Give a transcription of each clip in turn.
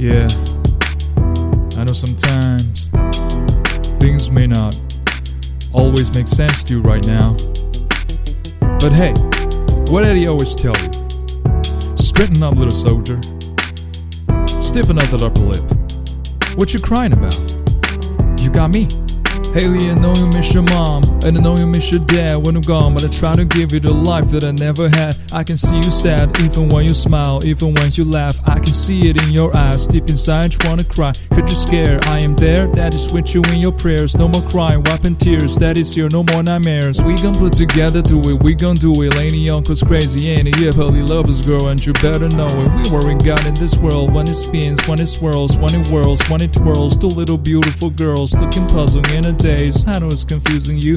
Yeah, I know sometimes things may not always make sense to you right now. But hey, what did he always tell you? Straighten up, little soldier. Stiffen up that upper lip. What you crying about? You got me. Hailie, I know you miss your mom, and I know you miss your dad when I'm gone, but I try to give you the life that I never had. I can see you sad, even when you smile, even when you laugh. I can see it in your eyes, deep inside, you wanna cry. Cause you're scared, I am there, that is with you in your prayers. No more crying, wiping tears, that is here, no more nightmares. We gon' put together through it, we gon' do it. Laney uncle's crazy, ain't yeah, Haley loves girl, and you better know it. We were in God in this world when it spins, when it swirls, when it whirls, when it twirls. Two little beautiful girls looking puzzling in a daze. I know it's confusing you.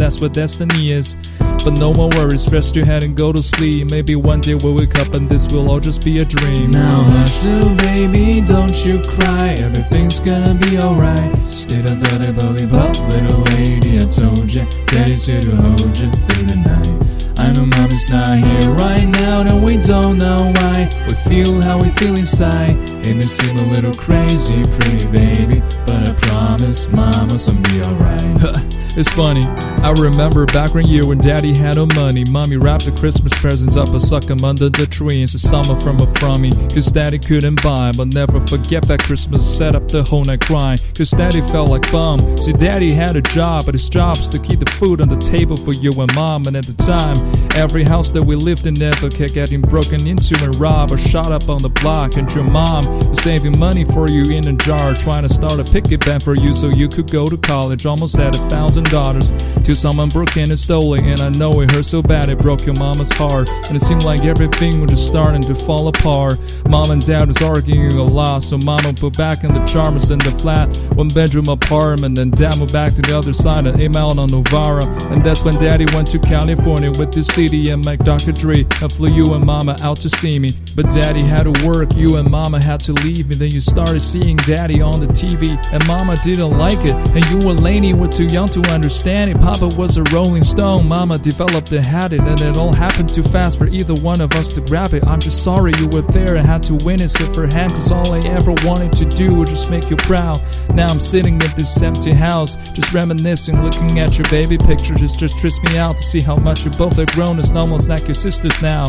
that's what destiny is. But no more worries, rest your head and go to sleep. Maybe one day we'll wake up and this will all just be a dream. Now hush, little baby, don't you cry. Everything's gonna be alright. Stay the dirty belly bop, little lady. I told you, daddy's here to hold you through the night. I know mommy's not here right now, and we don't know why. We feel how we feel inside. and It may seem a little crazy, pretty baby, but I promise mama's gonna be alright. It's funny, I remember back when year when daddy had no money. Mommy wrapped the Christmas presents up and stuck 'em under the tree. It's a summer from a from me, cause daddy couldn't buy. But never forget that Christmas, set up the whole night crying, cause daddy felt like bum. See, daddy had a job, but his job was to keep the food on the table for you and mom. And at the time, every house that we lived in never kept getting broken into and robbed or shot up on the block. And your mom was saving money for you in a jar, trying to start a picket band for you so you could go to college. Almost at a thousand dollars till someone broke in and stole it. And I know it hurt so bad it broke your mama's heart. And it seemed like everything was just starting to fall apart. Mom and dad was arguing a lot, so mama put back in the Chalmers in the flat, one bedroom apartment. Then dad moved back to the other side of Aim out on Novara. And that's when daddy went to California with the CD and Mac Dr. Dre. And flew you and mama out to see me. But daddy had to work, you and mama had to leave me. Then you started seeing daddy on the TV, and mama didn't like it. And you and Laney were too young to understand it. Papa was a rolling stone, mama developed a habit, and it all happened too fast for either one of us to grab it. I'm just sorry you were there and had to witness it firsthand, cause all I ever wanted to do was just make you proud. Now I'm sitting in this empty house, just reminiscing, looking at your baby pictures. It just trips me out to see how much you both are grown. It's almost like your sisters now.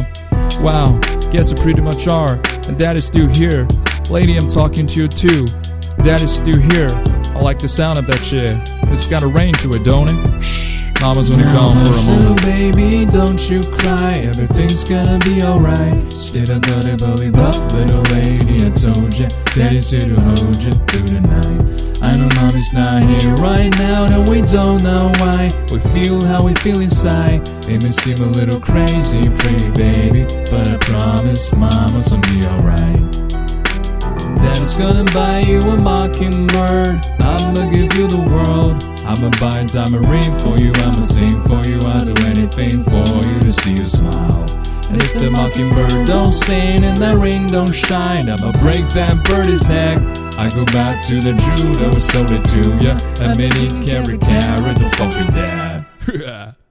Wow, guess you pretty much are. And dad is still here. Laney, I'm talking to you too. Dad is still here. I like the sound of that shit. It's got a rain to it, don't it? Shh. Mama's only Now gone for a moment. baby, don't you cry. Everything's gonna be alright. Stay the dirty belly bop, little lady. I told you, daddy's here to hold you through the night. I know mommy's not here right now, and we don't know why. We feel how we feel inside. It may seem a little crazy, pretty baby, but I promise mama's gonna be alright. Daddy's gonna buy you a mockingbird. I'ma give you the world. I'ma buy a diamond ring for you. I'ma sing for you. I'll do anything for you to see you smile. And if the mockingbird don't sing and that ring don't shine, I'ma break that birdie's neck. I go back to the that was sold it to ya. Admitting carry carry the fucking dad.